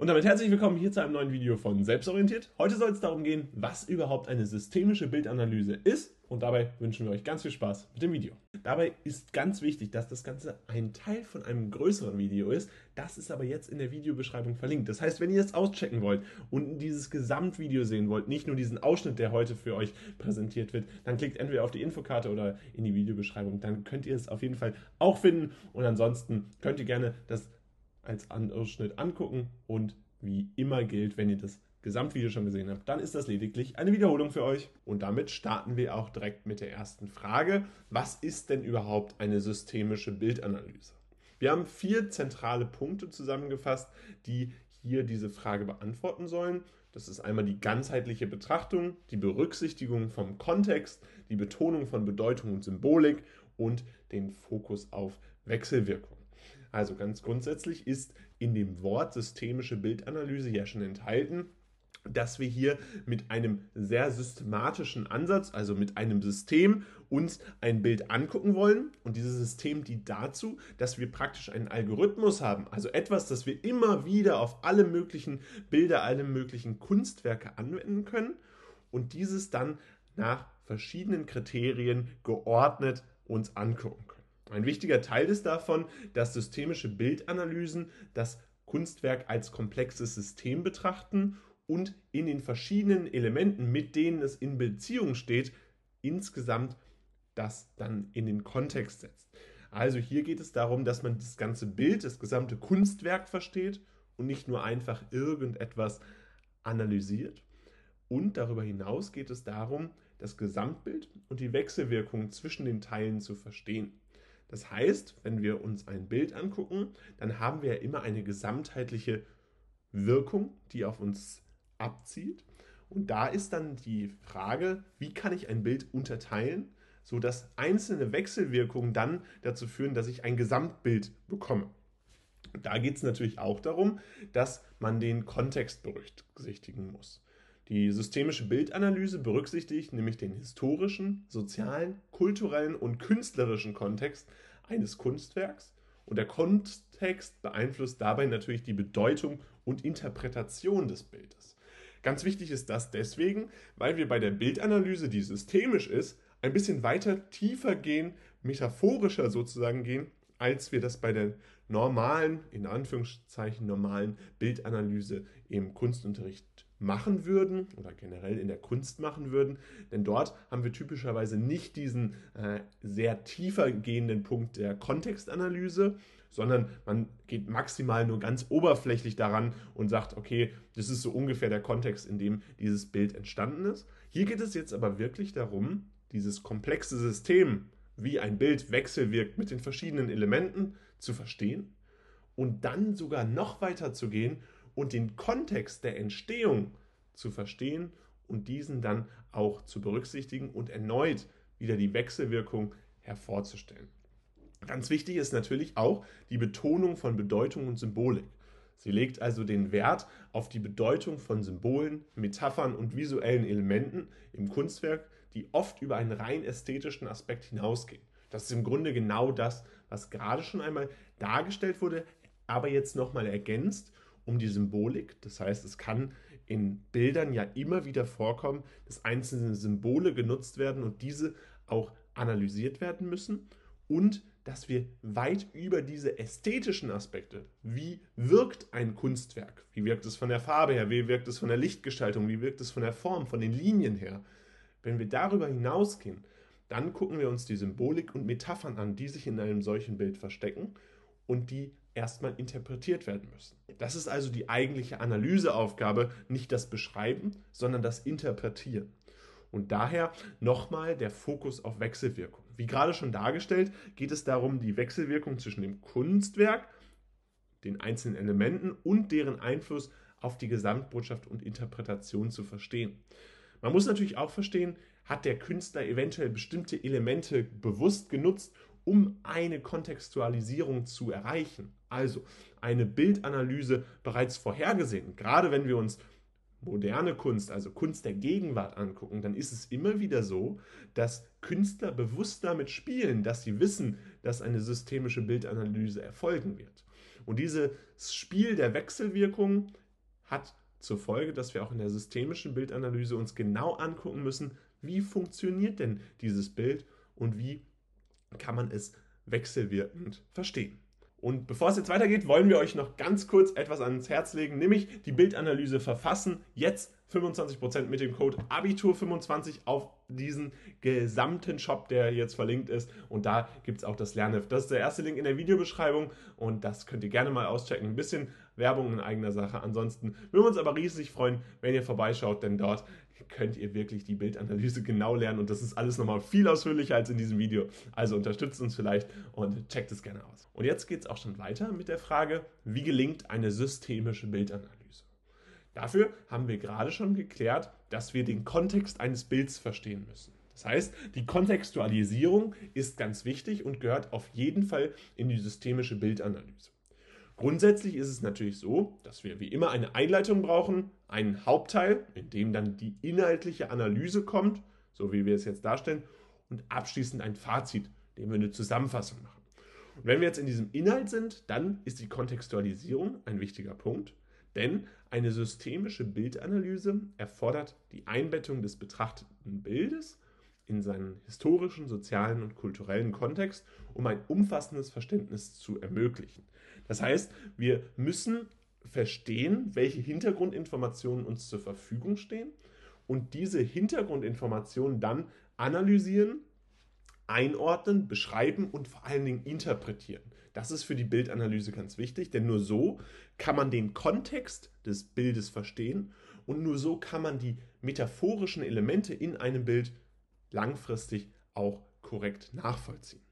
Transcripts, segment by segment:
Und damit herzlich willkommen hier zu einem neuen Video von Selbstorientiert. Heute soll es darum gehen, was überhaupt eine systemische Bildanalyse ist. Und dabei wünschen wir euch ganz viel Spaß mit dem Video. Dabei ist ganz wichtig, dass das Ganze ein Teil von einem größeren Video ist. Das ist aber jetzt in der Videobeschreibung verlinkt. Das heißt, wenn ihr es auschecken wollt und dieses Gesamtvideo sehen wollt, nicht nur diesen Ausschnitt, der heute für euch präsentiert wird, dann klickt entweder auf die Infokarte oder in die Videobeschreibung. Dann könnt ihr es auf jeden Fall auch finden. Und ansonsten könnt ihr gerne das als Ausschnitt angucken und wie immer gilt, wenn ihr das Gesamtvideo schon gesehen habt, dann ist das lediglich eine Wiederholung für euch. Und damit starten wir auch direkt mit der ersten Frage. Was ist denn überhaupt eine systemische Bildanalyse? Wir haben vier zentrale Punkte zusammengefasst, die hier diese Frage beantworten sollen. Das ist einmal die ganzheitliche Betrachtung, die Berücksichtigung vom Kontext, die Betonung von Bedeutung und Symbolik und den Fokus auf Wechselwirkung. Also ganz grundsätzlich ist in dem Wort systemische Bildanalyse ja schon enthalten, dass wir hier mit einem sehr systematischen Ansatz, also mit einem System, uns ein Bild angucken wollen. Und dieses System dient dazu, dass wir praktisch einen Algorithmus haben, also etwas, das wir immer wieder auf alle möglichen Bilder, alle möglichen Kunstwerke anwenden können und dieses dann nach verschiedenen Kriterien geordnet uns angucken können. Ein wichtiger Teil ist davon, dass systemische Bildanalysen das Kunstwerk als komplexes System betrachten und in den verschiedenen Elementen, mit denen es in Beziehung steht, insgesamt das dann in den Kontext setzt. Also hier geht es darum, dass man das ganze Bild, das gesamte Kunstwerk versteht und nicht nur einfach irgendetwas analysiert. Und darüber hinaus geht es darum, das Gesamtbild und die Wechselwirkung zwischen den Teilen zu verstehen. Das heißt, wenn wir uns ein Bild angucken, dann haben wir ja immer eine gesamtheitliche Wirkung, die auf uns abzielt. Und da ist dann die Frage, wie kann ich ein Bild unterteilen, sodass einzelne Wechselwirkungen dann dazu führen, dass ich ein Gesamtbild bekomme. Da geht es natürlich auch darum, dass man den Kontext berücksichtigen muss. Die systemische Bildanalyse berücksichtigt nämlich den historischen, sozialen, kulturellen und künstlerischen Kontext eines Kunstwerks und der Kontext beeinflusst dabei natürlich die Bedeutung und Interpretation des Bildes. Ganz wichtig ist das deswegen, weil wir bei der Bildanalyse, die systemisch ist, ein bisschen weiter tiefer gehen, metaphorischer sozusagen gehen, als wir das bei der normalen, in Anführungszeichen normalen Bildanalyse im Kunstunterricht machen würden oder generell in der Kunst machen würden. Denn dort haben wir typischerweise nicht diesen äh, sehr tiefer gehenden Punkt der Kontextanalyse, sondern man geht maximal nur ganz oberflächlich daran und sagt, okay, das ist so ungefähr der Kontext, in dem dieses Bild entstanden ist. Hier geht es jetzt aber wirklich darum, dieses komplexe System wie ein Bild wechselwirkt mit den verschiedenen Elementen zu verstehen und dann sogar noch weiter zu gehen und den Kontext der Entstehung zu verstehen und diesen dann auch zu berücksichtigen und erneut wieder die Wechselwirkung hervorzustellen. Ganz wichtig ist natürlich auch die Betonung von Bedeutung und Symbolik. Sie legt also den Wert auf die Bedeutung von Symbolen, Metaphern und visuellen Elementen im Kunstwerk, die oft über einen rein ästhetischen Aspekt hinausgehen. Das ist im Grunde genau das, was gerade schon einmal dargestellt wurde, aber jetzt nochmal ergänzt um die Symbolik. Das heißt, es kann in Bildern ja immer wieder vorkommen, dass einzelne Symbole genutzt werden und diese auch analysiert werden müssen und dass wir weit über diese ästhetischen Aspekte, wie wirkt ein Kunstwerk, wie wirkt es von der Farbe her, wie wirkt es von der Lichtgestaltung, wie wirkt es von der Form, von den Linien her, wenn wir darüber hinausgehen, dann gucken wir uns die Symbolik und Metaphern an, die sich in einem solchen Bild verstecken und die erstmal interpretiert werden müssen. Das ist also die eigentliche Analyseaufgabe, nicht das Beschreiben, sondern das Interpretieren. Und daher nochmal der Fokus auf Wechselwirkung. Wie gerade schon dargestellt, geht es darum, die Wechselwirkung zwischen dem Kunstwerk, den einzelnen Elementen und deren Einfluss auf die Gesamtbotschaft und Interpretation zu verstehen. Man muss natürlich auch verstehen, hat der Künstler eventuell bestimmte Elemente bewusst genutzt, um eine Kontextualisierung zu erreichen. Also eine Bildanalyse bereits vorhergesehen. Gerade wenn wir uns moderne Kunst, also Kunst der Gegenwart angucken, dann ist es immer wieder so, dass Künstler bewusst damit spielen, dass sie wissen, dass eine systemische Bildanalyse erfolgen wird. Und dieses Spiel der Wechselwirkung hat zur Folge, dass wir auch in der systemischen Bildanalyse uns genau angucken müssen, wie funktioniert denn dieses Bild und wie kann man es wechselwirkend verstehen. Und bevor es jetzt weitergeht, wollen wir euch noch ganz kurz etwas ans Herz legen, nämlich die Bildanalyse verfassen. Jetzt 25% mit dem Code Abitur25 auf diesen gesamten Shop, der jetzt verlinkt ist. Und da gibt es auch das Lernheft. Das ist der erste Link in der Videobeschreibung und das könnt ihr gerne mal auschecken. Ein bisschen Werbung in eigener Sache. Ansonsten würden wir uns aber riesig freuen, wenn ihr vorbeischaut, denn dort könnt ihr wirklich die Bildanalyse genau lernen und das ist alles nochmal viel ausführlicher als in diesem Video. Also unterstützt uns vielleicht und checkt es gerne aus. Und jetzt geht es auch schon weiter mit der Frage, wie gelingt eine systemische Bildanalyse? Dafür haben wir gerade schon geklärt, dass wir den Kontext eines Bilds verstehen müssen. Das heißt, die Kontextualisierung ist ganz wichtig und gehört auf jeden Fall in die systemische Bildanalyse. Grundsätzlich ist es natürlich so, dass wir wie immer eine Einleitung brauchen, einen Hauptteil, in dem dann die inhaltliche Analyse kommt, so wie wir es jetzt darstellen, und abschließend ein Fazit, dem wir eine Zusammenfassung machen. Und wenn wir jetzt in diesem Inhalt sind, dann ist die Kontextualisierung ein wichtiger Punkt, denn eine systemische Bildanalyse erfordert die Einbettung des betrachteten Bildes in seinen historischen, sozialen und kulturellen Kontext, um ein umfassendes Verständnis zu ermöglichen. Das heißt, wir müssen verstehen, welche Hintergrundinformationen uns zur Verfügung stehen und diese Hintergrundinformationen dann analysieren, einordnen, beschreiben und vor allen Dingen interpretieren. Das ist für die Bildanalyse ganz wichtig, denn nur so kann man den Kontext des Bildes verstehen und nur so kann man die metaphorischen Elemente in einem Bild langfristig auch korrekt nachvollziehen.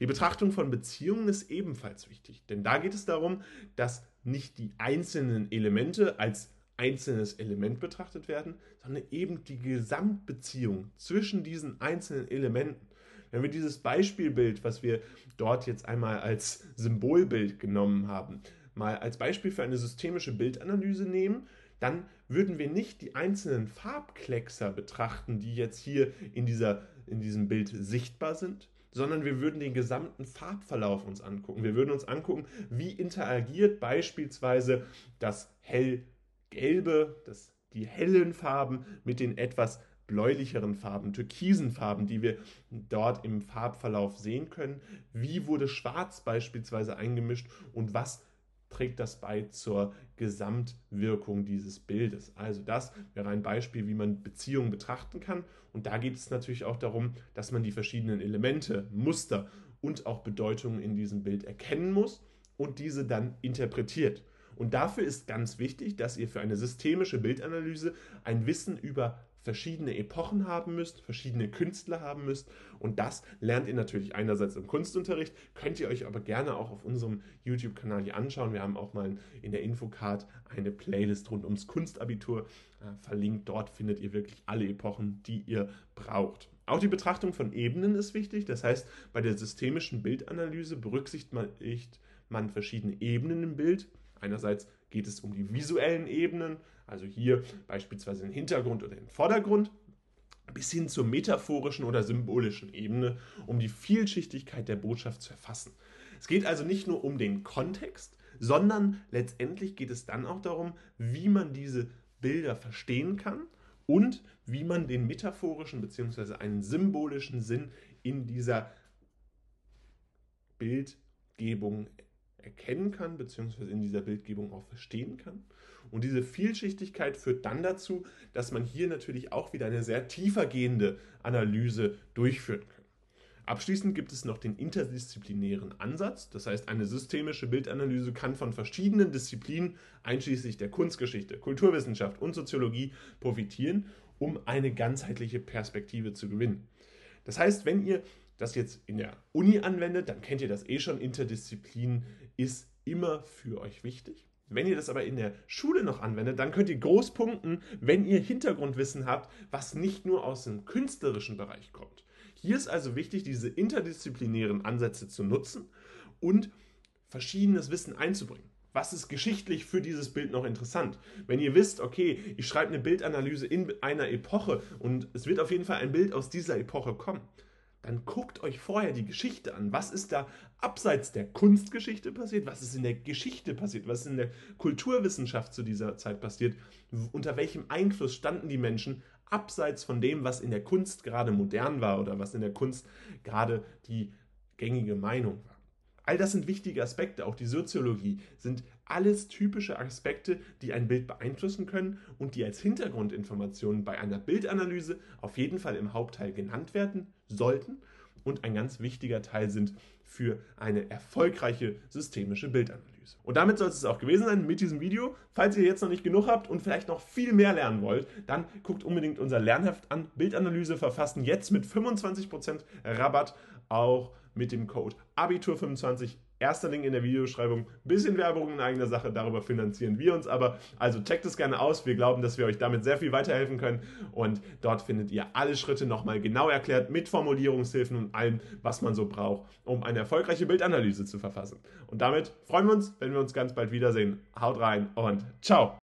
Die Betrachtung von Beziehungen ist ebenfalls wichtig, denn da geht es darum, dass nicht die einzelnen Elemente als einzelnes Element betrachtet werden, sondern eben die Gesamtbeziehung zwischen diesen einzelnen Elementen. Wenn wir dieses Beispielbild, was wir dort jetzt einmal als Symbolbild genommen haben, mal als Beispiel für eine systemische Bildanalyse nehmen, dann würden wir nicht die einzelnen Farbkleckser betrachten, die jetzt hier in, dieser, in diesem Bild sichtbar sind, sondern wir würden den gesamten Farbverlauf uns angucken. Wir würden uns angucken, wie interagiert beispielsweise das hellgelbe, das, die hellen Farben mit den etwas bläulicheren Farben, türkisen Farben, die wir dort im Farbverlauf sehen können. Wie wurde Schwarz beispielsweise eingemischt und was trägt das bei zur Gesamtwirkung dieses Bildes. Also das wäre ein Beispiel, wie man Beziehungen betrachten kann. Und da geht es natürlich auch darum, dass man die verschiedenen Elemente, Muster und auch Bedeutungen in diesem Bild erkennen muss und diese dann interpretiert. Und dafür ist ganz wichtig, dass ihr für eine systemische Bildanalyse ein Wissen über verschiedene Epochen haben müsst, verschiedene Künstler haben müsst. Und das lernt ihr natürlich einerseits im Kunstunterricht, könnt ihr euch aber gerne auch auf unserem YouTube-Kanal hier anschauen. Wir haben auch mal in der Infocard eine Playlist rund ums Kunstabitur äh, verlinkt. Dort findet ihr wirklich alle Epochen, die ihr braucht. Auch die Betrachtung von Ebenen ist wichtig. Das heißt, bei der systemischen Bildanalyse berücksichtigt man, man verschiedene Ebenen im Bild. Einerseits geht es um die visuellen Ebenen, also hier beispielsweise den Hintergrund oder den Vordergrund, bis hin zur metaphorischen oder symbolischen Ebene, um die Vielschichtigkeit der Botschaft zu erfassen. Es geht also nicht nur um den Kontext, sondern letztendlich geht es dann auch darum, wie man diese Bilder verstehen kann und wie man den metaphorischen bzw. einen symbolischen Sinn in dieser Bildgebung erkennen kann, beziehungsweise in dieser Bildgebung auch verstehen kann. Und diese Vielschichtigkeit führt dann dazu, dass man hier natürlich auch wieder eine sehr tiefergehende Analyse durchführen kann. Abschließend gibt es noch den interdisziplinären Ansatz. Das heißt, eine systemische Bildanalyse kann von verschiedenen Disziplinen, einschließlich der Kunstgeschichte, Kulturwissenschaft und Soziologie, profitieren, um eine ganzheitliche Perspektive zu gewinnen. Das heißt, wenn ihr das jetzt in der Uni anwendet, dann kennt ihr das eh schon. Interdisziplin ist immer für euch wichtig. Wenn ihr das aber in der Schule noch anwendet, dann könnt ihr groß punkten, wenn ihr Hintergrundwissen habt, was nicht nur aus dem künstlerischen Bereich kommt. Hier ist also wichtig, diese interdisziplinären Ansätze zu nutzen und verschiedenes Wissen einzubringen. Was ist geschichtlich für dieses Bild noch interessant? Wenn ihr wisst, okay, ich schreibe eine Bildanalyse in einer Epoche und es wird auf jeden Fall ein Bild aus dieser Epoche kommen, dann guckt euch vorher die Geschichte an. Was ist da abseits der Kunstgeschichte passiert? Was ist in der Geschichte passiert? Was ist in der Kulturwissenschaft zu dieser Zeit passiert? Unter welchem Einfluss standen die Menschen abseits von dem, was in der Kunst gerade modern war oder was in der Kunst gerade die gängige Meinung war? All das sind wichtige Aspekte, auch die Soziologie sind alles typische Aspekte, die ein Bild beeinflussen können und die als Hintergrundinformationen bei einer Bildanalyse auf jeden Fall im Hauptteil genannt werden sollten und ein ganz wichtiger Teil sind für eine erfolgreiche systemische Bildanalyse. Und damit soll es auch gewesen sein mit diesem Video. Falls ihr jetzt noch nicht genug habt und vielleicht noch viel mehr lernen wollt, dann guckt unbedingt unser Lernheft an. Bildanalyse verfassen jetzt mit 25% Rabatt auch mit dem Code Abitur25. Erster Link in der Videobeschreibung. Bisschen Werbung in eigener Sache, darüber finanzieren wir uns aber. Also checkt es gerne aus. Wir glauben, dass wir euch damit sehr viel weiterhelfen können. Und dort findet ihr alle Schritte nochmal genau erklärt mit Formulierungshilfen und allem, was man so braucht, um eine erfolgreiche Bildanalyse zu verfassen. Und damit freuen wir uns, wenn wir uns ganz bald wiedersehen. Haut rein und ciao!